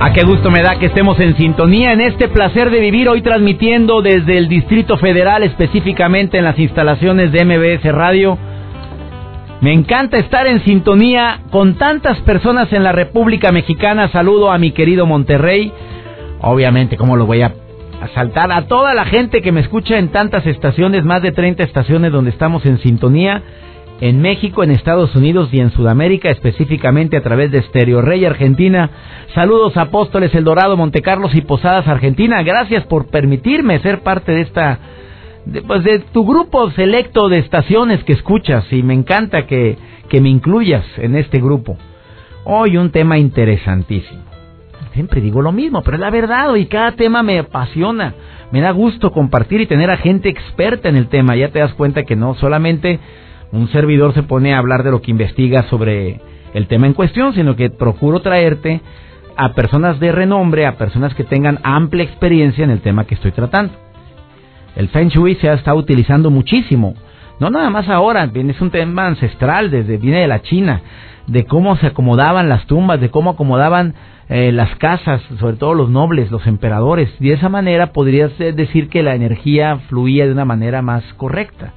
A qué gusto me da que estemos en sintonía en este placer de vivir hoy transmitiendo desde el Distrito Federal, específicamente en las instalaciones de MBS Radio. Me encanta estar en sintonía con tantas personas en la República Mexicana. Saludo a mi querido Monterrey. Obviamente, ¿cómo lo voy a saltar? A toda la gente que me escucha en tantas estaciones, más de 30 estaciones donde estamos en sintonía en México, en Estados Unidos y en Sudamérica, específicamente a través de Stereo Rey Argentina. Saludos Apóstoles El Dorado, Montecarlos y Posadas Argentina. Gracias por permitirme ser parte de esta pues de tu grupo selecto de estaciones que escuchas y me encanta que, que me incluyas en este grupo. Hoy un tema interesantísimo. Siempre digo lo mismo, pero es la verdad y cada tema me apasiona. Me da gusto compartir y tener a gente experta en el tema. Ya te das cuenta que no solamente un servidor se pone a hablar de lo que investiga sobre el tema en cuestión, sino que procuro traerte a personas de renombre, a personas que tengan amplia experiencia en el tema que estoy tratando. El Feng Shui se ha estado utilizando muchísimo, no nada más ahora, es un tema ancestral, desde viene de la China, de cómo se acomodaban las tumbas, de cómo acomodaban eh, las casas, sobre todo los nobles, los emperadores, y de esa manera podrías decir que la energía fluía de una manera más correcta.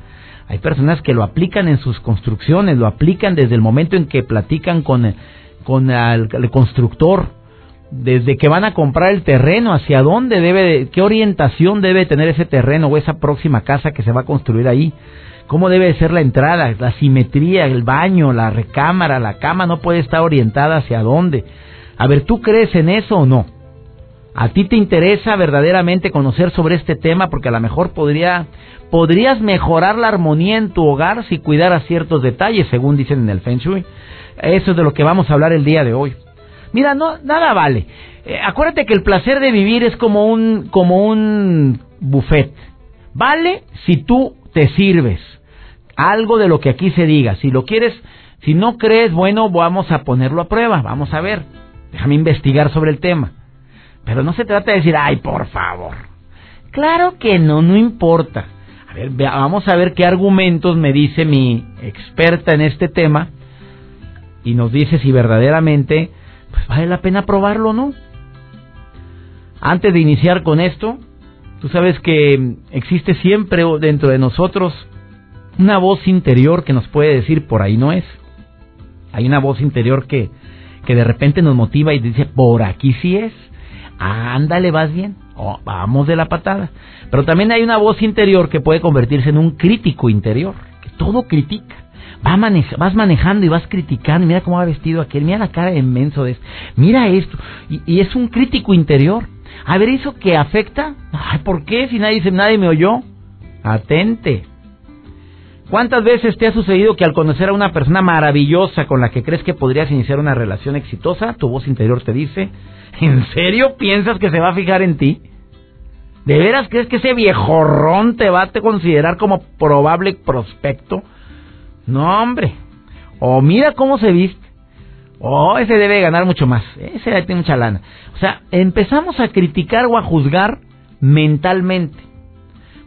Hay personas que lo aplican en sus construcciones, lo aplican desde el momento en que platican con, con el, constructor, desde que van a comprar el terreno, hacia dónde debe, qué orientación debe tener ese terreno o esa próxima casa que se va a construir ahí, cómo debe ser la entrada, la simetría, el baño, la recámara, la cama no puede estar orientada hacia dónde. A ver, ¿tú crees en eso o no? ¿A ti te interesa verdaderamente conocer sobre este tema? Porque a lo mejor podría podrías mejorar la armonía en tu hogar si cuidaras ciertos detalles, según dicen en el Feng Shui. Eso es de lo que vamos a hablar el día de hoy. Mira, no, nada vale. Eh, acuérdate que el placer de vivir es como un, como un buffet. Vale si tú te sirves. Algo de lo que aquí se diga. Si lo quieres, si no crees, bueno, vamos a ponerlo a prueba. Vamos a ver. Déjame investigar sobre el tema. Pero no se trata de decir, ay, por favor. Claro que no, no importa vamos a ver qué argumentos me dice mi experta en este tema y nos dice si verdaderamente pues, vale la pena probarlo o no. Antes de iniciar con esto, tú sabes que existe siempre dentro de nosotros una voz interior que nos puede decir por ahí no es. Hay una voz interior que, que de repente nos motiva y dice por aquí sí es. Ándale, vas bien. Vamos de la patada. Pero también hay una voz interior que puede convertirse en un crítico interior, que todo critica. vas manejando y vas criticando, mira cómo va vestido aquel, mira la cara inmenso de esto, mira esto, y, es un crítico interior. A ver, ¿eso que afecta? ¿por qué? Si nadie nadie me oyó. Atente. ¿Cuántas veces te ha sucedido que al conocer a una persona maravillosa con la que crees que podrías iniciar una relación exitosa, tu voz interior te dice, ¿en serio piensas que se va a fijar en ti? ¿De veras crees que ese viejorrón te va a considerar como probable prospecto? No, hombre. O mira cómo se viste. O ese debe ganar mucho más. Ese tiene mucha lana. O sea, empezamos a criticar o a juzgar mentalmente.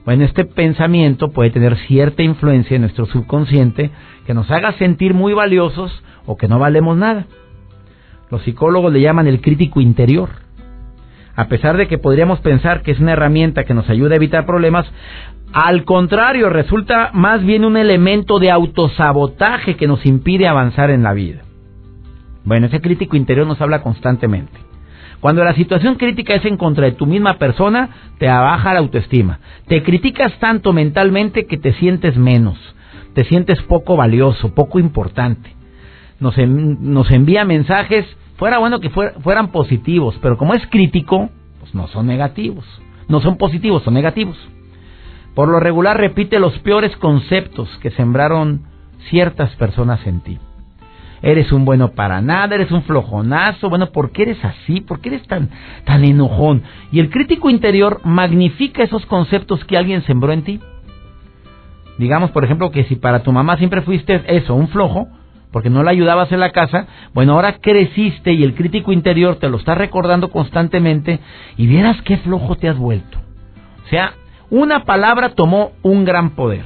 Bueno, este pensamiento puede tener cierta influencia en nuestro subconsciente que nos haga sentir muy valiosos o que no valemos nada. Los psicólogos le llaman el crítico interior a pesar de que podríamos pensar que es una herramienta que nos ayuda a evitar problemas, al contrario, resulta más bien un elemento de autosabotaje que nos impide avanzar en la vida. Bueno, ese crítico interior nos habla constantemente. Cuando la situación crítica es en contra de tu misma persona, te abaja la autoestima. Te criticas tanto mentalmente que te sientes menos, te sientes poco valioso, poco importante. Nos, nos envía mensajes Fuera bueno que fueran positivos, pero como es crítico, pues no son negativos. No son positivos, son negativos. Por lo regular repite los peores conceptos que sembraron ciertas personas en ti. eres un bueno para nada, eres un flojonazo, bueno, ¿por qué eres así? ¿Por qué eres tan, tan enojón? Y el crítico interior magnifica esos conceptos que alguien sembró en ti. Digamos, por ejemplo, que si para tu mamá siempre fuiste eso, un flojo, porque no la ayudabas en la casa, bueno, ahora creciste y el crítico interior te lo está recordando constantemente y vieras qué flojo te has vuelto. O sea, una palabra tomó un gran poder.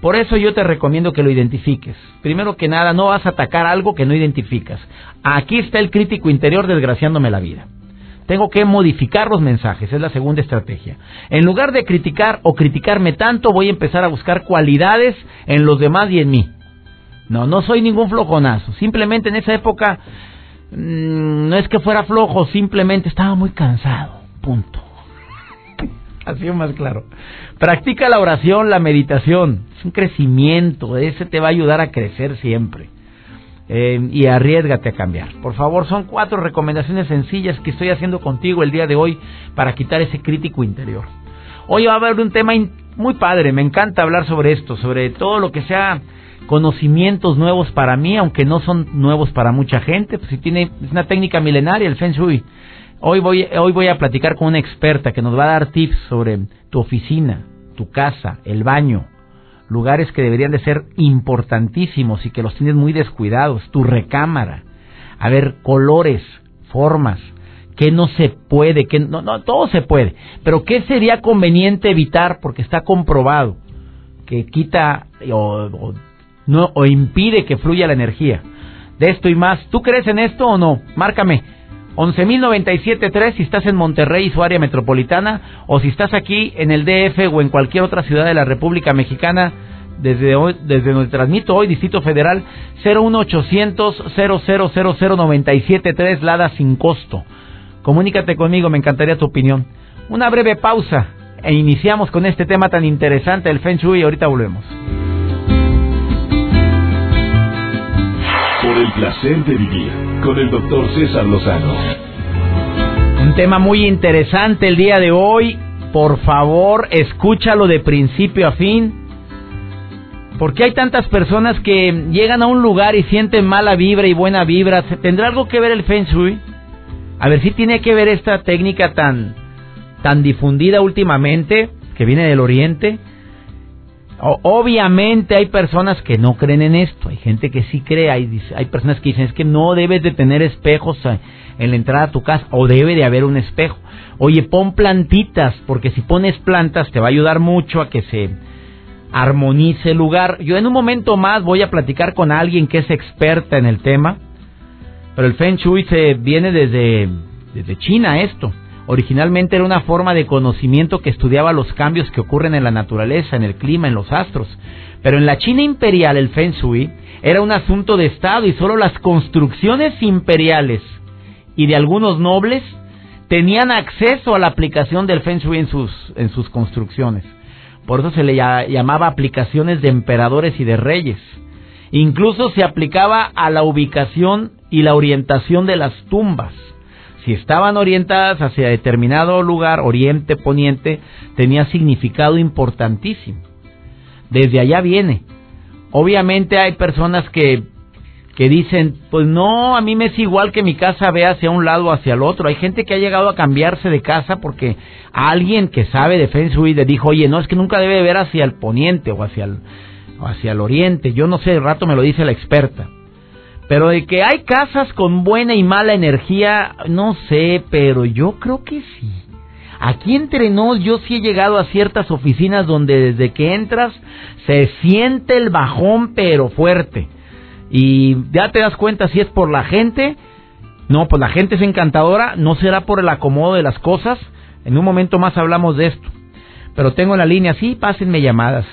Por eso yo te recomiendo que lo identifiques. Primero que nada, no vas a atacar algo que no identificas. Aquí está el crítico interior desgraciándome la vida. Tengo que modificar los mensajes, es la segunda estrategia. En lugar de criticar o criticarme tanto, voy a empezar a buscar cualidades en los demás y en mí. No, no soy ningún flojonazo. Simplemente en esa época mm, no es que fuera flojo, simplemente estaba muy cansado. Punto. Así más claro. Practica la oración, la meditación. Es un crecimiento. Ese te va a ayudar a crecer siempre. Eh, y arriesgate a cambiar. Por favor, son cuatro recomendaciones sencillas que estoy haciendo contigo el día de hoy para quitar ese crítico interior. Hoy va a haber un tema muy padre. Me encanta hablar sobre esto, sobre todo lo que sea conocimientos nuevos para mí, aunque no son nuevos para mucha gente. Pues si tiene es una técnica milenaria el Feng Shui. Hoy voy, hoy voy a platicar con una experta que nos va a dar tips sobre tu oficina, tu casa, el baño, lugares que deberían de ser importantísimos y que los tienes muy descuidados, tu recámara, a ver, colores, formas, que no se puede, que no, no, todo se puede, pero qué sería conveniente evitar porque está comprobado que quita o, no, o impide que fluya la energía. De esto y más, ¿tú crees en esto o no? Márcame 11.097.3 si estás en Monterrey y su área metropolitana o si estás aquí en el DF o en cualquier otra ciudad de la República Mexicana desde hoy, desde donde transmito hoy Distrito Federal 01800 0000973 Lada sin costo. Comunícate conmigo, me encantaría tu opinión. Una breve pausa e iniciamos con este tema tan interesante el Feng Shui ahorita volvemos. Por el placer de vivir con el doctor César Lozano. Un tema muy interesante el día de hoy. Por favor, escúchalo de principio a fin. Porque hay tantas personas que llegan a un lugar y sienten mala vibra y buena vibra. ¿Tendrá algo que ver el Feng Shui? A ver si tiene que ver esta técnica tan, tan difundida últimamente, que viene del Oriente obviamente hay personas que no creen en esto, hay gente que sí cree, hay, hay personas que dicen es que no debes de tener espejos eh, en la entrada a tu casa o debe de haber un espejo. Oye, pon plantitas, porque si pones plantas te va a ayudar mucho a que se armonice el lugar. Yo en un momento más voy a platicar con alguien que es experta en el tema, pero el Feng Shui se viene desde, desde China esto. Originalmente era una forma de conocimiento que estudiaba los cambios que ocurren en la naturaleza, en el clima, en los astros. Pero en la China imperial el Feng Shui era un asunto de Estado y solo las construcciones imperiales y de algunos nobles tenían acceso a la aplicación del Feng Shui en sus, en sus construcciones. Por eso se le llamaba aplicaciones de emperadores y de reyes. Incluso se aplicaba a la ubicación y la orientación de las tumbas si estaban orientadas hacia determinado lugar, oriente, poniente, tenía significado importantísimo. Desde allá viene. Obviamente hay personas que, que dicen, pues no, a mí me es igual que mi casa vea hacia un lado o hacia el otro. Hay gente que ha llegado a cambiarse de casa porque alguien que sabe de Feng Shui le dijo, oye, no, es que nunca debe ver hacia el poniente o hacia el, o hacia el oriente. Yo no sé, de rato me lo dice la experta. Pero de que hay casas con buena y mala energía, no sé, pero yo creo que sí. Aquí entre nos yo sí he llegado a ciertas oficinas donde desde que entras se siente el bajón pero fuerte. Y ya te das cuenta si es por la gente. No, pues la gente es encantadora, no será por el acomodo de las cosas. En un momento más hablamos de esto. Pero tengo la línea, sí, pásenme llamadas.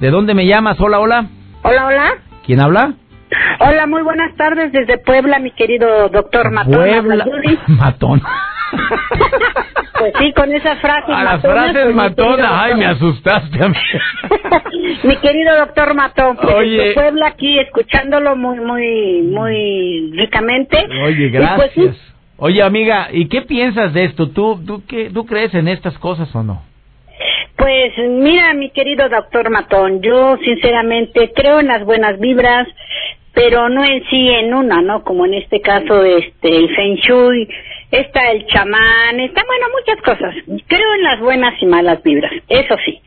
¿De dónde me llamas? Hola, hola. Hola, hola. ¿Quién habla? Hola, muy buenas tardes desde Puebla, mi querido doctor Matón. Puebla, Matón. pues sí, con esas frases A las frases pues, matona, ay, me asustaste a mí. mi querido doctor Matón, pues Oye. Puebla aquí escuchándolo muy, muy, muy ricamente. Oye, pues, gracias. Oye, amiga, ¿y qué piensas de esto? ¿Tú, tú, qué, ¿Tú crees en estas cosas o no? Pues mira, mi querido doctor Matón, yo sinceramente creo en las buenas vibras, pero no en sí en una, ¿no? Como en este caso, este, el Feng Shui, está el chamán, está, bueno, muchas cosas. Creo en las buenas y malas vibras, eso sí.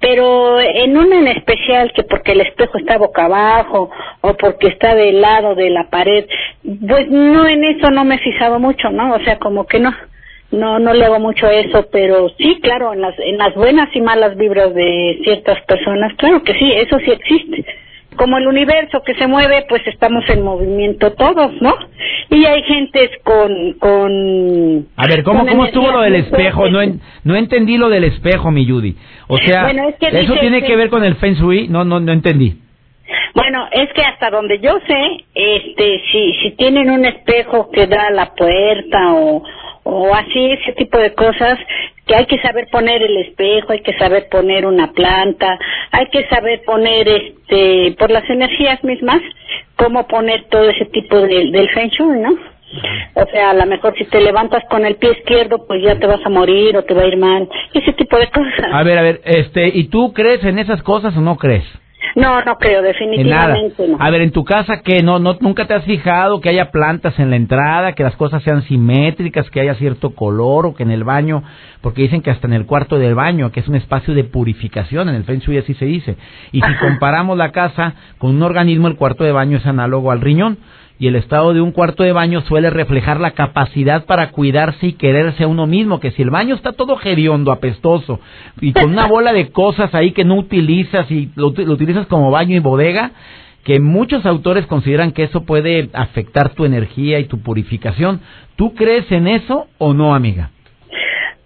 Pero en una en especial, que porque el espejo está boca abajo o porque está del lado de la pared, pues no, en eso no me he fijado mucho, ¿no? O sea, como que no no no le hago mucho eso pero sí claro en las en las buenas y malas vibras de ciertas personas claro que sí eso sí existe como el universo que se mueve pues estamos en movimiento todos no y hay gentes con con a ver cómo cómo estuvo lo del espejo no no entendí lo del espejo mi Judy. O sea eso tiene que ver con el feng shui no no no entendí. Bueno, es que hasta donde yo sé, este, si, si tienen un espejo que da a la puerta o, o así ese tipo de cosas que hay que saber poner el espejo, hay que saber poner una planta, hay que saber poner este por las energías mismas cómo poner todo ese tipo de, del feng shui, ¿no? O sea, a lo mejor si te levantas con el pie izquierdo, pues ya te vas a morir o te va a ir mal, ese tipo de cosas. A ver, a ver, este, ¿y tú crees en esas cosas o no crees? No, no creo, definitivamente no. A ver, en tu casa, que no, no, nunca te has fijado que haya plantas en la entrada, que las cosas sean simétricas, que haya cierto color o que en el baño, porque dicen que hasta en el cuarto del baño, que es un espacio de purificación, en el Feng Shui así se dice. Y si comparamos la casa con un organismo, el cuarto de baño es análogo al riñón y el estado de un cuarto de baño suele reflejar la capacidad para cuidarse y quererse a uno mismo, que si el baño está todo geriondo, apestoso, y con una bola de cosas ahí que no utilizas y lo, lo utilizas como baño y bodega, que muchos autores consideran que eso puede afectar tu energía y tu purificación. ¿Tú crees en eso o no, amiga?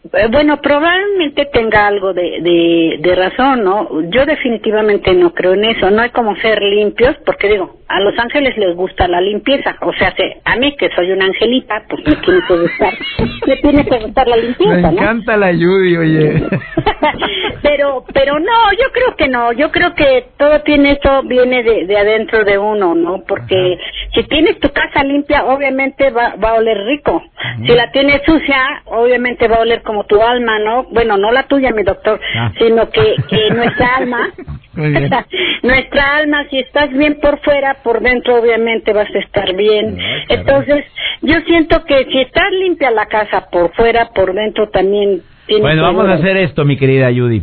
Eh, bueno, probablemente tenga algo de, de, de, razón, ¿no? Yo definitivamente no creo en eso. No hay como ser limpios, porque digo, a los ángeles les gusta la limpieza. O sea, a mí que soy una angelita, pues me tiene que gustar, me tiene que gustar la limpieza, Me encanta la Judy, oye. pero, pero no, yo creo que no. Yo creo que todo tiene eso viene de, de adentro de uno, ¿no? Porque si tienes tu casa limpia, obviamente va, va a oler rico. Si la tienes sucia, obviamente va a oler como tu alma, ¿no? Bueno, no la tuya, mi doctor, ah. sino que, que nuestra alma, nuestra alma, si estás bien por fuera, por dentro obviamente vas a estar bien. Entonces, yo siento que si estás limpia la casa por fuera, por dentro también tiene Bueno, vamos a hacer esto, mi querida Judy.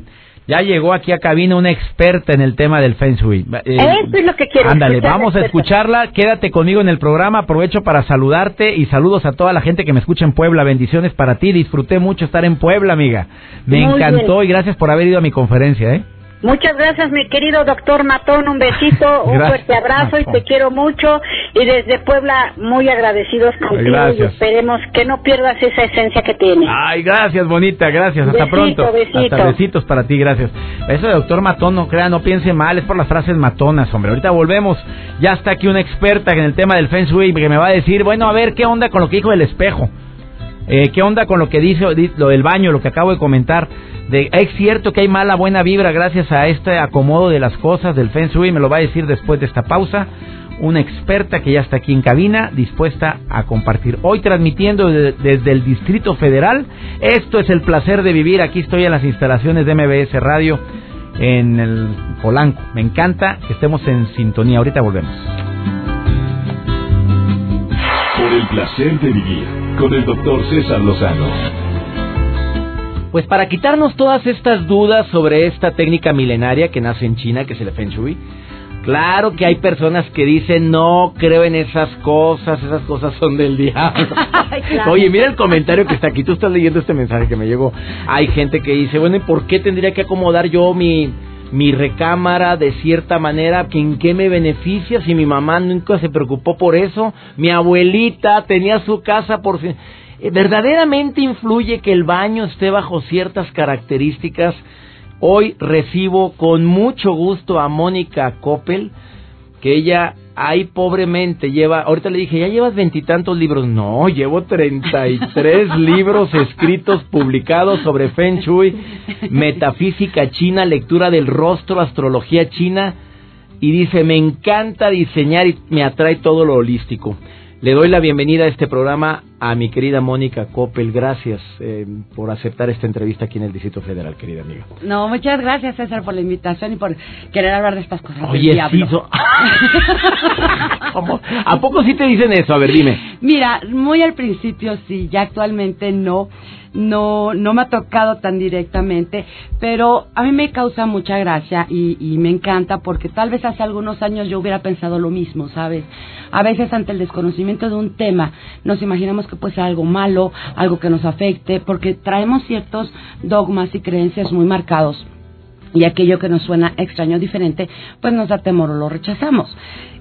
Ya llegó aquí a cabina una experta en el tema del Feng Shui. Eh, Eso es lo que quiero. Ándale, vamos a escucharla. Quédate conmigo en el programa. Aprovecho para saludarte y saludos a toda la gente que me escucha en Puebla. Bendiciones para ti. Disfruté mucho estar en Puebla, amiga. Me encantó y gracias por haber ido a mi conferencia, ¿eh? Muchas gracias, mi querido doctor Matón. Un besito, un fuerte abrazo y te quiero mucho. Y desde Puebla, muy agradecidos contigo y esperemos que no pierdas esa esencia que tienes. Ay, gracias, bonita, gracias. Hasta pronto. Hasta besitos para ti, gracias. Eso de doctor Matón, no crea, no piense mal, es por las frases matonas, hombre. Ahorita volvemos. Ya está aquí una experta en el tema del Feng Shui que me va a decir, bueno, a ver, ¿qué onda con lo que dijo el espejo? Eh, ¿Qué onda con lo que dice lo del baño, lo que acabo de comentar? De, es cierto que hay mala buena vibra gracias a este acomodo de las cosas del Feng Shui, me lo va a decir después de esta pausa. Una experta que ya está aquí en cabina, dispuesta a compartir. Hoy transmitiendo desde el Distrito Federal. Esto es el placer de vivir. Aquí estoy en las instalaciones de MBS Radio en el Polanco. Me encanta que estemos en sintonía. Ahorita volvemos. Por el placer de vivir con el doctor César Lozano. Pues para quitarnos todas estas dudas sobre esta técnica milenaria que nace en China, que es el Feng Shui, claro que hay personas que dicen, no creo en esas cosas, esas cosas son del diablo. Oye, mira el comentario que está aquí, tú estás leyendo este mensaje que me llegó. Hay gente que dice, bueno, ¿y por qué tendría que acomodar yo mi mi recámara de cierta manera, que en qué me beneficia si mi mamá nunca se preocupó por eso, mi abuelita tenía su casa por fin. Eh, verdaderamente influye que el baño esté bajo ciertas características. Hoy recibo con mucho gusto a Mónica Coppel, que ella ay, pobremente, lleva, ahorita le dije, ya llevas veintitantos libros. No, llevo treinta y tres libros escritos, publicados sobre Feng Shui, metafísica china, lectura del rostro, astrología china. Y dice, me encanta diseñar y me atrae todo lo holístico. Le doy la bienvenida a este programa a mi querida Mónica Coppel. Gracias eh, por aceptar esta entrevista aquí en el Distrito Federal, querida amiga. No, muchas gracias, César, por la invitación y por querer hablar de estas cosas. Oye, sí, ¿A poco sí te dicen eso? A ver, dime. Mira, muy al principio sí, ya actualmente no no, no me ha tocado tan directamente, pero a mí me causa mucha gracia y, y, me encanta porque tal vez hace algunos años yo hubiera pensado lo mismo, ¿sabes? A veces ante el desconocimiento de un tema nos imaginamos que puede ser algo malo, algo que nos afecte, porque traemos ciertos dogmas y creencias muy marcados y aquello que nos suena extraño o diferente, pues nos da temor o lo rechazamos.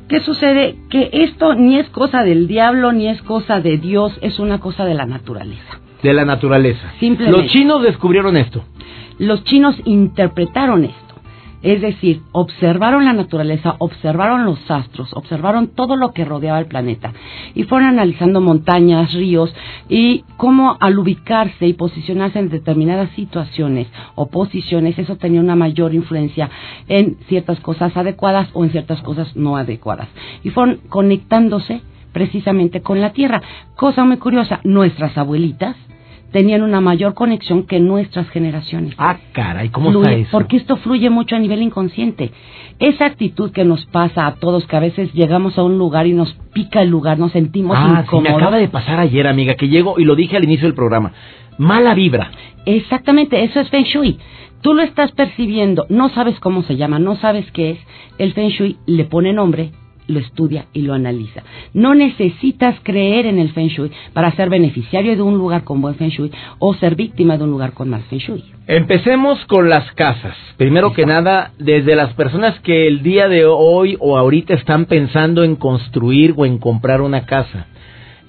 ¿Qué sucede? Que esto ni es cosa del diablo, ni es cosa de Dios, es una cosa de la naturaleza de la naturaleza. Simplemente. Los chinos descubrieron esto. Los chinos interpretaron esto. Es decir, observaron la naturaleza, observaron los astros, observaron todo lo que rodeaba el planeta y fueron analizando montañas, ríos y cómo al ubicarse y posicionarse en determinadas situaciones o posiciones, eso tenía una mayor influencia en ciertas cosas adecuadas o en ciertas cosas no adecuadas. Y fueron conectándose precisamente con la Tierra. Cosa muy curiosa, nuestras abuelitas tenían una mayor conexión que nuestras generaciones. Ah, caray, ¿cómo está eso? Porque esto fluye mucho a nivel inconsciente. Esa actitud que nos pasa a todos, que a veces llegamos a un lugar y nos pica el lugar, nos sentimos ah, incómodos. Sí, me acaba de pasar ayer, amiga, que llego y lo dije al inicio del programa. Mala vibra. Exactamente, eso es Feng Shui. Tú lo estás percibiendo, no sabes cómo se llama, no sabes qué es. El Feng Shui le pone nombre, lo estudia y lo analiza. No necesitas creer en el Feng Shui para ser beneficiario de un lugar con buen Feng Shui o ser víctima de un lugar con mal Feng Shui. Empecemos con las casas. Primero que nada, desde las personas que el día de hoy o ahorita están pensando en construir o en comprar una casa.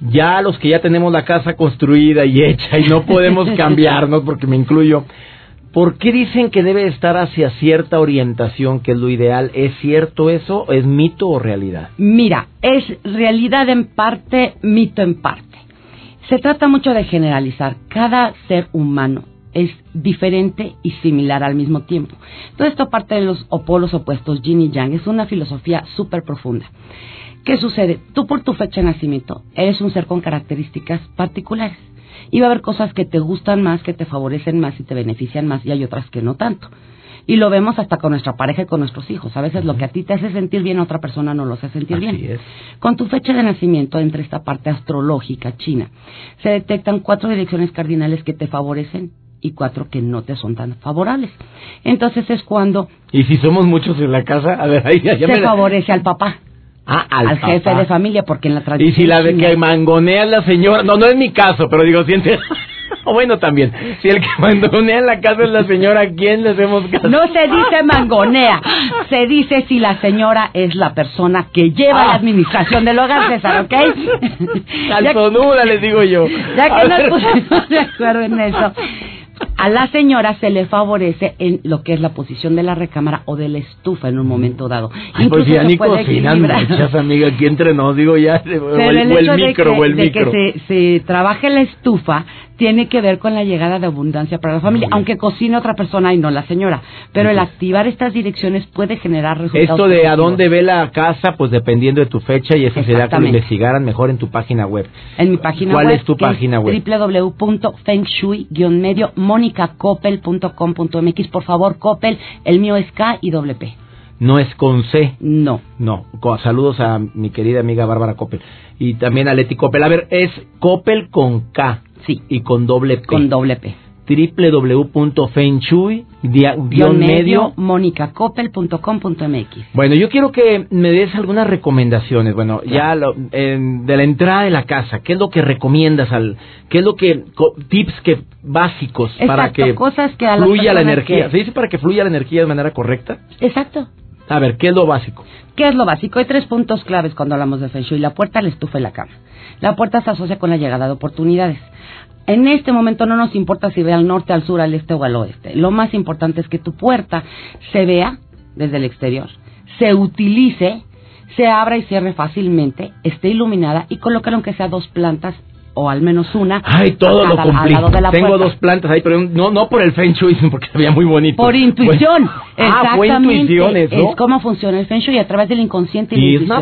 Ya los que ya tenemos la casa construida y hecha y no podemos cambiarnos porque me incluyo, ¿Por qué dicen que debe estar hacia cierta orientación, que es lo ideal? ¿Es cierto eso? ¿Es mito o realidad? Mira, es realidad en parte, mito en parte. Se trata mucho de generalizar. Cada ser humano es diferente y similar al mismo tiempo. Todo esto parte de los opolos opuestos, yin y yang. Es una filosofía súper profunda. ¿Qué sucede? Tú por tu fecha de nacimiento eres un ser con características particulares y va a haber cosas que te gustan más, que te favorecen más y te benefician más y hay otras que no tanto. Y lo vemos hasta con nuestra pareja y con nuestros hijos. A veces lo que a ti te hace sentir bien, a otra persona no lo hace sentir Así bien. Es. Con tu fecha de nacimiento, entre esta parte astrológica china, se detectan cuatro direcciones cardinales que te favorecen y cuatro que no te son tan favorables. Entonces es cuando... ¿Y si somos muchos en la casa? A ver, ahí ya se me... favorece al papá. Ah, al, al jefe de familia, porque en la tradición. Y si la de que mangonea la señora, no, no es mi caso, pero digo, siente. O bueno, también, si el que mangonea en la casa es la señora, ¿a quién le hacemos caso? No se dice mangonea, se dice si la señora es la persona que lleva Ah. la administración del hogar, César, ¿ok? Calzonuda, les digo yo. ya A que nos ver. pusimos de acuerdo en eso, a la señora se le favorece en lo que es la posición de la recámara o de la estufa en un momento dado. Ay, pues Incluso ya se ni cocinan muchas, amiga, aquí entre nos, digo ya, o el, el o el hecho de micro, que, o el de que micro. se, se trabaje la estufa tiene que ver con la llegada de abundancia para la familia, aunque cocine otra persona y no la señora. Pero el activar estas direcciones puede generar resultados. Esto de a dónde ve la casa, pues dependiendo de tu fecha, y eso sería que lo investigaran mejor en tu página web. En mi página ¿Cuál web. es tu página web? www.fengshui-medio monicacoppel.com.mx. Por favor, Coppel, el mío es K y doble P. No es con C. No. No, saludos a mi querida amiga Bárbara Coppel. Y también a Leti Coppel. A ver, es Coppel con K. Sí. Y con doble P. Con doble P. www.fenchui-medio. monicacoppel.com.mx. Bueno, yo quiero que me des algunas recomendaciones. Bueno, ya lo- en- de la entrada de la casa, ¿qué es lo que recomiendas al, qué es lo que co- tips que básicos para que cosas fluya la energía? que- ¿Se dice para que fluya la energía de manera correcta? Exacto. A ver, ¿qué es lo básico? ¿Qué es lo básico? Hay tres puntos claves cuando hablamos de Feng Shui. La puerta, la estufa y la cama. La puerta se asocia con la llegada de oportunidades. En este momento no nos importa si ve al norte, al sur, al este o al oeste. Lo más importante es que tu puerta se vea desde el exterior, se utilice, se abra y cierre fácilmente, esté iluminada y colocar aunque sea dos plantas o al menos una Ay, todo lo cada- al cumplí. Tengo puerta. dos plantas ahí, pero no, no por el Feng Shui, porque se veía muy bonito. Por intuición. Bueno. Ah, fue intuición eso. Es cómo funciona el Feng Shui a través del inconsciente y, Y la es una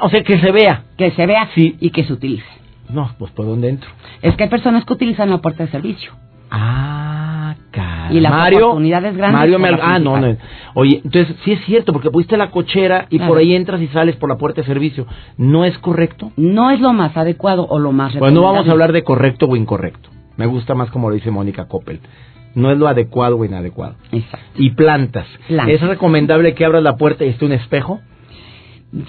o sea, que se vea. que se vea Sí. y que se utilice. No, pues por dónde entro. Es que hay personas que utilizan la puerta de servicio. Ah. Cara. Y las Mario, oportunidades grandes Mario me- la ah, no, no. Oye, entonces sí es cierto, porque pusiste la cochera y Claro. por ahí entras y sales por la puerta de servicio. ¿No es correcto? No es lo más adecuado o lo más Pues no vamos a hablar de correcto o incorrecto. Me gusta más como lo dice Mónica Coppel. No es lo adecuado o inadecuado. Exacto. Y plantas. Plantas. ¿Es recomendable que abras la puerta y esté un espejo?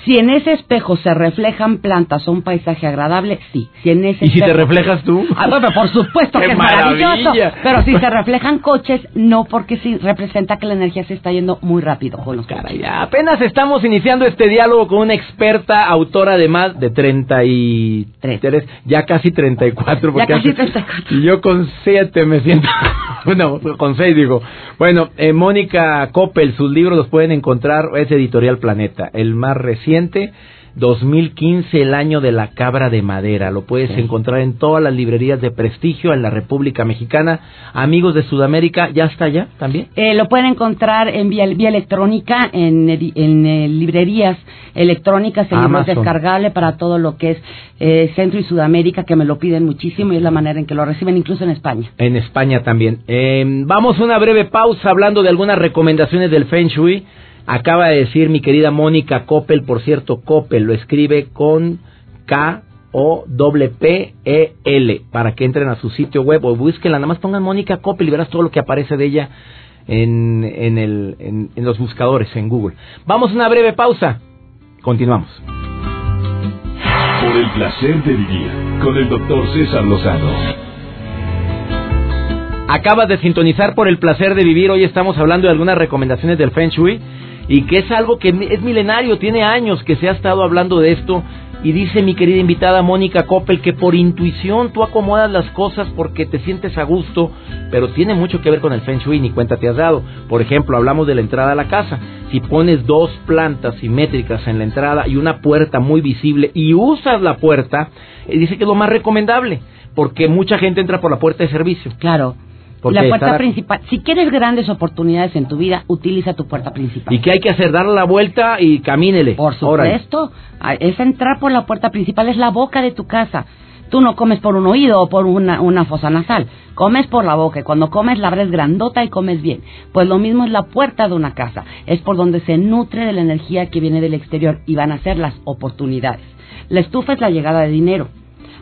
Si en ese espejo se reflejan plantas o un paisaje agradable, sí. Si en ese ¿Y si te reflejas tú? Ah, bueno, por supuesto ¡Qué que es maravilloso. Pero si se reflejan coches, no, porque sí representa que la energía se está yendo muy rápido con los. Caray, ya apenas estamos iniciando este diálogo con una experta autora de más de 33, ya casi 34. porque casi hace- 34. Y yo con 7 me siento, bueno, con 6 digo. Bueno, eh, Mónica Coppel, sus libros los pueden encontrar, es Editorial Planeta, el más reciente. 2015, el año de la cabra de madera. Lo puedes encontrar en todas las librerías de prestigio en la República Mexicana. Amigos de Sudamérica, ¿ya está ya también? Eh, lo pueden encontrar en vía, vía electrónica, en, en, eh, librerías electrónicas, es Amazon. descargable para todo lo que es eh, Centro y Sudamérica, que me lo piden muchísimo y es la manera en que lo reciben, incluso en España. En España también. Eh, vamos a una breve pausa hablando de algunas recomendaciones del Feng Shui. Acaba de decir mi querida Mónica Coppel, por cierto, Coppel lo escribe con K O P P E L para que entren a su sitio web o búsquenla, nada más pongan Mónica Coppel y verás todo lo que aparece de ella en, en, el, en, en los buscadores en Google. Vamos a una breve pausa. Continuamos. Por el placer de vivir con el doctor César Lozano. Acabas de sintonizar por el placer de vivir. Hoy estamos hablando de algunas recomendaciones del Feng Shui y que es algo que es milenario, tiene años que se ha estado hablando de esto. Y dice mi querida invitada Mónica Coppel que por intuición tú acomodas las cosas porque te sientes a gusto, pero tiene mucho que ver con el Feng Shui, ni cuenta te has dado. Por ejemplo, hablamos de la entrada a la casa. Si pones dos plantas simétricas en la entrada y una puerta muy visible y usas la puerta, eh, dice que es lo más recomendable, porque mucha gente entra por la puerta de servicio. Claro. Porque la puerta principal. Si quieres grandes oportunidades en tu vida, utiliza tu puerta principal. ¿Y qué hay que hacer? Darle la vuelta y camínele. Por supuesto, Ah, es entrar por la puerta principal, es la boca de tu casa. Tú no comes por un oído o por una, una fosa nasal, comes por la boca y cuando comes la abres grandota y comes bien. Pues lo mismo es la puerta de una casa, es por donde se nutre de la energía que viene del exterior y van a ser las oportunidades. La estufa es la llegada de dinero.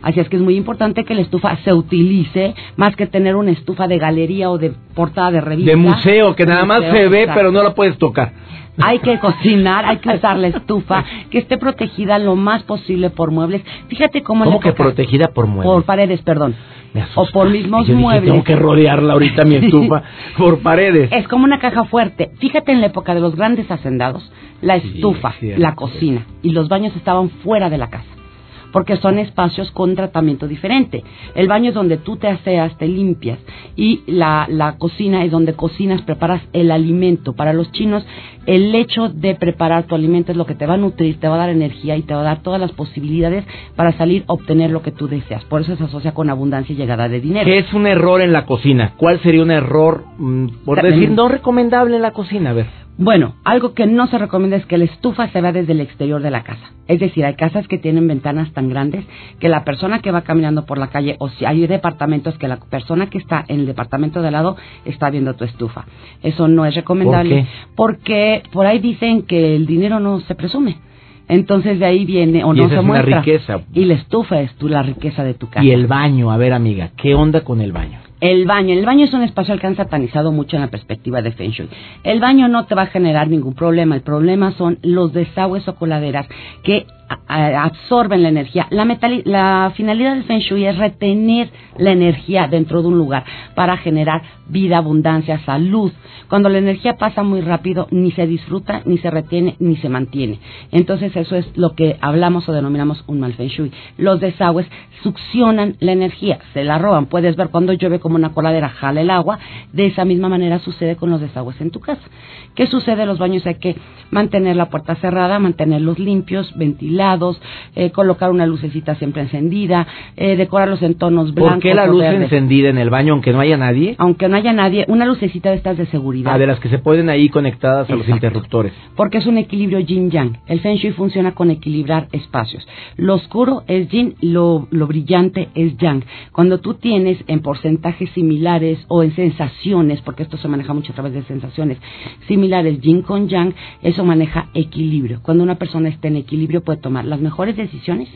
Así es que es muy importante que la estufa se utilice más que tener una estufa de galería o de portada de revista. De museo, que De nada más se ve, exacto. pero no la puedes tocar. Hay que cocinar, hay que usar la estufa, que esté protegida lo más posible por muebles. Fíjate cómo ¿Cómo que protegida por muebles? Por paredes, perdón. O por mismos Yo dije, muebles. tengo que rodearla ahorita mi estufa por paredes. Es como una caja fuerte. Fíjate en la época de los grandes hacendados, la Sí, estufa, cierto. la cocina y los baños estaban fuera de la casa. Porque son espacios con tratamiento diferente. El baño es donde tú te aseas, te limpias. Y la, la cocina es donde cocinas, preparas el alimento. Para los chinos, el hecho de preparar tu alimento es lo que te va a nutrir, te va a dar energía y te va a dar todas las posibilidades para salir a obtener lo que tú deseas. Por eso se asocia con abundancia y llegada de dinero. ¿Qué es un error en la cocina? ¿Cuál sería un error, mm, por También- decir, no recomendable en la cocina? A ver. Bueno, algo que no se recomienda es que la estufa se vea desde el exterior de la casa. Es decir, hay casas que tienen ventanas tan grandes que la persona que va caminando por la calle, o si hay departamentos que la persona que está en el departamento de al lado está viendo tu estufa. Eso no es recomendable ¿Por qué? porque por ahí dicen que el dinero no se presume. Entonces de ahí viene o Y no esa se es una muestra. riqueza. Y la estufa es tú la riqueza de tu casa. Y el baño, a ver amiga, ¿qué onda con el baño? El baño. El baño es un espacio que han satanizado mucho en la perspectiva de Feng Shui. El baño no te va a generar ningún problema. El problema son los desagües o coladeras que absorben la energía. La, la finalidad del Feng Shui es retener la energía dentro de un lugar para generar vida, abundancia, salud. Cuando la energía pasa muy rápido, ni se disfruta, ni se retiene, ni se mantiene. Entonces eso es lo que hablamos o denominamos un mal Feng Shui. Los desagües succionan la energía, se la roban. Puedes ver cuando llueve como una coladera jala el agua. De esa misma manera sucede con los desagües en tu casa. ¿Qué sucede? Los baños hay que mantener la puerta cerrada, mantenerlos limpios, ventilados lados, eh, colocar una lucecita siempre encendida, eh, decorarlos en tonos blancos. ¿Por qué la luz verdes. encendida en el baño aunque no haya nadie? Aunque no haya nadie, una lucecita de estas de seguridad. Ah, de las que se pueden ahí conectadas a los Exacto. interruptores. Porque es un equilibrio yin-yang. El Feng Shui funciona con equilibrar espacios. Lo oscuro es yin, lo, lo brillante es yang. Cuando tú tienes en porcentajes similares o en sensaciones, porque esto se maneja mucho a través de sensaciones similares yin con yang, eso maneja equilibrio. Cuando una persona está en equilibrio puede tomar las mejores decisiones,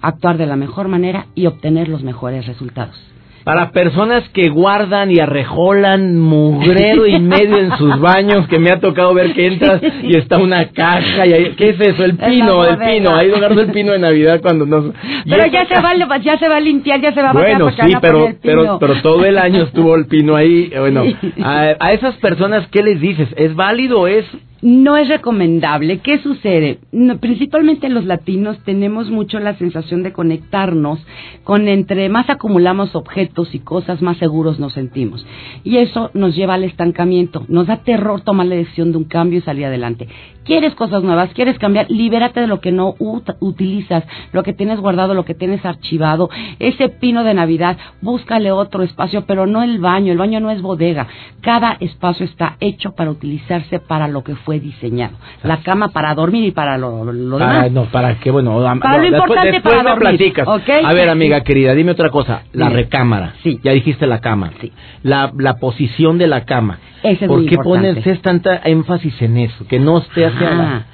actuar de la mejor manera y obtener los mejores resultados. Para personas que guardan y arrejolan mugrero y medio en sus baños, que me ha tocado ver que entras y está una caja y ahí, ¿qué es eso? El pino, el pino, ahí agarro el pino de Navidad cuando no. Pero ya se, va, ya se va a limpiar, ya se va a Bueno, sí, pero, pero, pero todo el año estuvo el pino ahí. Eh, Bueno, a, a esas personas, ¿qué les dices? ¿Es válido? ¿Es No es recomendable. ¿Qué sucede? Principalmente los latinos tenemos mucho la sensación de conectarnos con entre más acumulamos objetos y cosas, más seguros nos sentimos. Y eso nos lleva al estancamiento. Nos da terror tomar la decisión de un cambio y salir adelante. ¿Quieres cosas nuevas? ¿Quieres cambiar? Libérate de lo que no ut- utilizas, lo que tienes guardado, lo que tienes archivado. Ese pino de Navidad, búscale otro espacio, pero no el baño. El baño no es bodega. Cada espacio está hecho para utilizarse para lo que fue diseñado. La cama para dormir y para lo, demás. no, para qué? Bueno, Para lo después, importante, después para me dormir, platicas. ¿ok? A ver, amiga querida, dime otra cosa. La recámara. Sí. Ya dijiste la cama. Sí. La, la posición de la cama. Ese es ¿Por muy qué importante. pones tanta énfasis en eso? Que no esté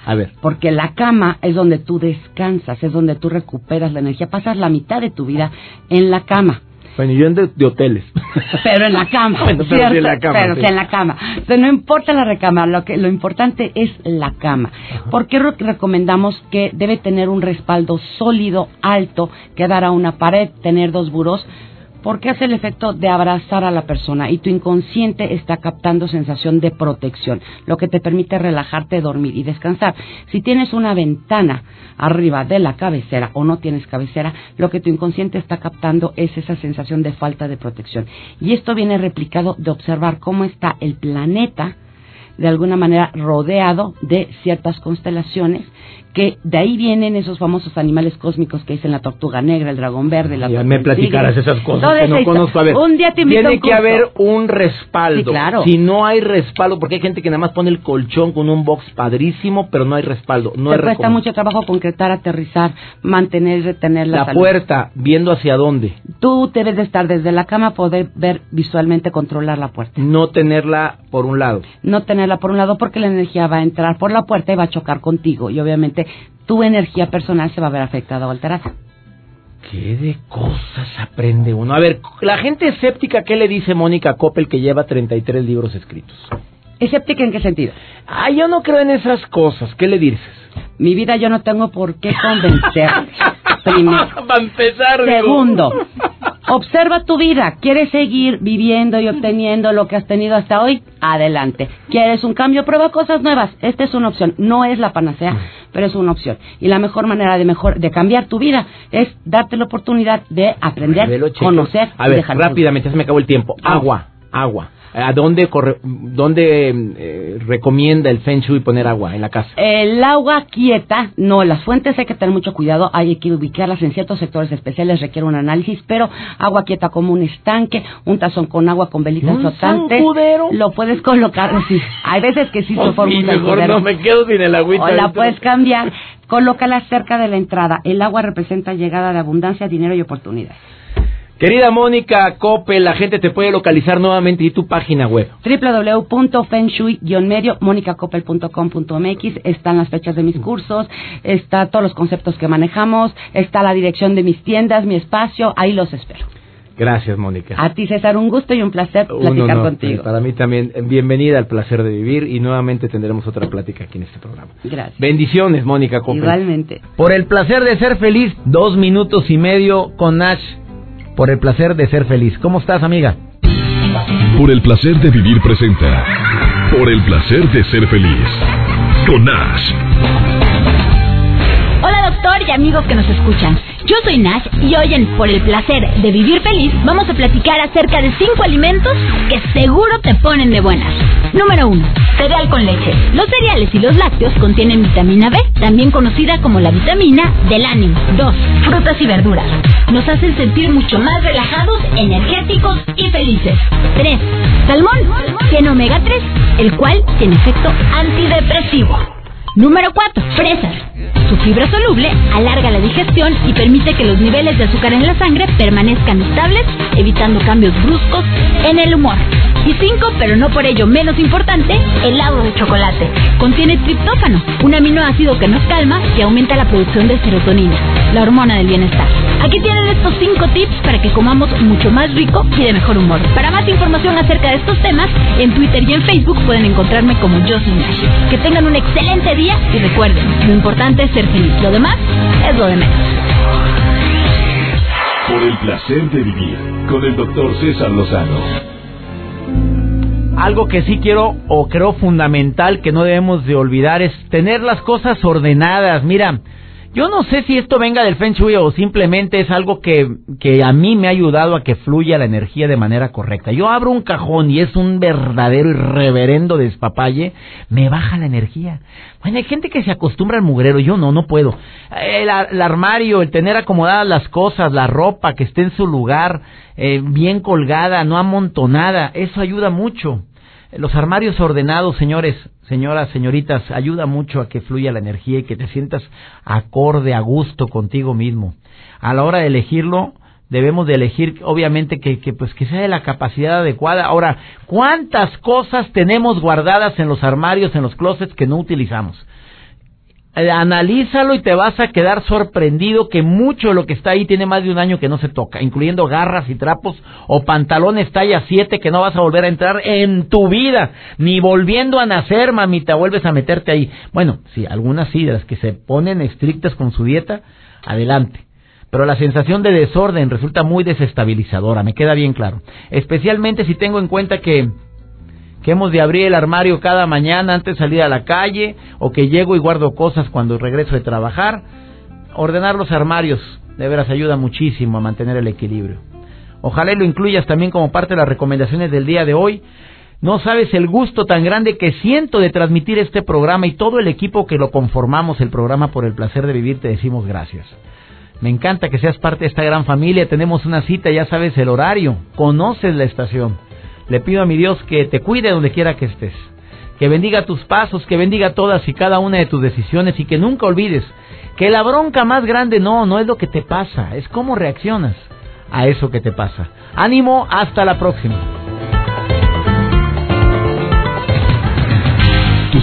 A ver. Porque la cama es donde tú descansas, es donde tú recuperas la energía. Pasas la mitad de tu vida en la cama. Bueno, yo ando de hoteles. Pero en la cama, Bueno, pero ¿cierto? en la cama, Pero sí. en la cama. O sea, no importa la recámara, lo que lo importante es la cama. ¿Por qué re- recomendamos que debe tener un respaldo sólido, alto, que dar a una pared, tener dos burós? Porque hace el efecto de abrazar a la persona y tu inconsciente está captando sensación de protección, lo que te permite relajarte, dormir y descansar. Si tienes una ventana arriba de la cabecera o no tienes cabecera, lo que tu inconsciente está captando es esa sensación de falta de protección. Y esto viene replicado de observar cómo está el planeta de alguna manera rodeado de ciertas constelaciones que de ahí vienen esos famosos animales cósmicos que dicen la tortuga negra, el dragón verde, la Ya me platicarás tigre. esas cosas que no conozco. A ver, un día te tiene un que haber un respaldo. Sí, claro. Si no hay respaldo, porque hay gente que nada más pone el colchón con un box padrísimo, pero no hay respaldo. No te es cuesta mucho trabajo concretar, aterrizar, mantener, retener la, La salud. puerta, viendo hacia dónde. Tú debes de estar desde la cama, poder ver visualmente, controlar la puerta. No tenerla por un lado. No tenerla por un lado porque la energía va a entrar por la puerta y va a chocar contigo. Y obviamente tu energía personal se va a ver afectada o alterada. ¿Qué de cosas aprende uno? A ver, la gente escéptica, ¿qué le dice Mónica Coppel que lleva 33 libros escritos? ¿Escéptica en qué sentido? Ah, yo no creo en esas cosas. ¿Qué le dices? Mi vida yo no tengo por qué convencer. Primero. Para empezar. Segundo, observa tu vida. ¿Quieres seguir viviendo y obteniendo lo que has tenido hasta hoy? Adelante. ¿Quieres un cambio? Prueba cosas nuevas. Esta es una opción. No es la panacea, pero es una opción. Y la mejor manera de mejor de cambiar tu vida es darte la oportunidad de aprender, conocer A y ver, dejar rápidamente, se me acabó el tiempo. Agua, agua. ¿A dónde, corre, dónde eh, recomienda el Feng Shui poner agua en la casa? El agua quieta, no, las fuentes hay que tener mucho cuidado, hay que ubicarlas en ciertos sectores especiales, requiere un análisis, pero agua quieta como un estanque, un tazón con agua con velitas ¿Un flotantes, lo puedes colocar, sí, hay veces que sí se Oh, forma sí, un mejor no me quedo sin el agüita. o la puedes cambiar, colócala cerca de la entrada, el agua representa llegada de abundancia, dinero y oportunidad. Querida Mónica Coppel, la gente te puede localizar nuevamente y tu página web. www.fengshui-medio, monicacopel.com.mx, están las fechas de mis cursos, está todos los conceptos que manejamos, está la dirección de mis tiendas, mi espacio, ahí los espero. Gracias, Mónica. A ti, César, un gusto y un placer platicar contigo. Para mí también, bienvenida al placer de vivir y nuevamente tendremos otra plática aquí en este programa. Gracias. Bendiciones, Mónica Coppel. Igualmente. Por el placer de ser feliz, dos minutos y medio con Nash. Por el placer de ser feliz. ¿Cómo estás, amiga? Por el placer de vivir presenta. Por el placer de ser feliz. Con Nash. Hola doctor y amigos que nos escuchan. Yo soy Nash y hoy en Por el placer de vivir feliz vamos a platicar acerca de cinco alimentos que seguro te ponen de buenas. Número 1. Cereal con leche. Los cereales y los lácteos contienen vitamina B, también conocida como la vitamina del ánimo. 2. Frutas y verduras. Nos hacen sentir mucho más relajados, energéticos y felices. 3. Salmón. Tiene omega 3, el cual tiene efecto antidepresivo. Número 4. Fresas. Su fibra soluble alarga la digestión y permite que los niveles de azúcar en la sangre permanezcan estables, evitando cambios bruscos en el humor. Y 5, pero no por ello menos importante, helado de chocolate. Contiene triptófano, un aminoácido que nos calma y aumenta la producción de serotonina, la hormona del bienestar. Aquí tienen estos 5 tips para que comamos mucho más rico y de mejor humor. Para más información acerca de estos temas, en Twitter y en Facebook pueden encontrarme como Yo Nash. Que tengan un excelente día y recuerden, lo importante es ser feliz. Lo demás es lo de menos. Por el placer de vivir con el doctor César Lozano. Algo que sí quiero o creo fundamental que no debemos de olvidar es tener las cosas ordenadas. Mira, yo no sé si esto venga del Feng Shui o simplemente es algo que, que a mí me ha ayudado a que fluya la energía de manera correcta. Yo abro un cajón y es un verdadero y reverendo despapalle, me baja la energía. Bueno, hay gente que se acostumbra al mugrero, yo no, no puedo. El, armario, el tener acomodadas las cosas, la ropa que esté en su lugar, eh, bien colgada, no amontonada, eso ayuda mucho. Los armarios ordenados, señores, señoras, señoritas, ayuda mucho a que fluya la energía y que te sientas acorde, a gusto contigo mismo. A la hora de elegirlo, debemos de elegir, obviamente, que, que, pues que sea de la capacidad adecuada. Ahora, ¿cuántas cosas tenemos guardadas en los armarios, en los closets que no utilizamos? Eh, analízalo y te vas a quedar sorprendido que mucho de lo que está ahí tiene más de un año que no se toca, incluyendo garras y trapos o pantalones talla 7 que no vas a volver a entrar en tu vida, ni volviendo a nacer, mamita, vuelves a meterte ahí. Bueno, sí, algunas sí, de las que se ponen estrictas con su dieta, adelante. Pero la sensación de desorden resulta muy desestabilizadora, me queda bien claro. Especialmente si tengo en cuenta que que hemos de abrir el armario cada mañana antes de salir a la calle, o que llego y guardo cosas cuando regreso de trabajar. Ordenar los armarios de veras ayuda muchísimo a mantener el equilibrio. Ojalá lo incluyas también como parte de las recomendaciones del día de hoy. No sabes el gusto tan grande que siento de transmitir este programa y todo el equipo que lo conformamos, el programa por el placer de vivir, te decimos gracias. Me encanta que seas parte de esta gran familia. Tenemos una cita, ya sabes el horario, conoces la estación. Le pido a mi Dios que te cuide donde quiera que estés, que bendiga tus pasos, que bendiga todas y cada una de tus decisiones y que nunca olvides que la bronca más grande no, no es lo que te pasa, es cómo reaccionas a eso que te pasa. Ánimo, hasta la próxima.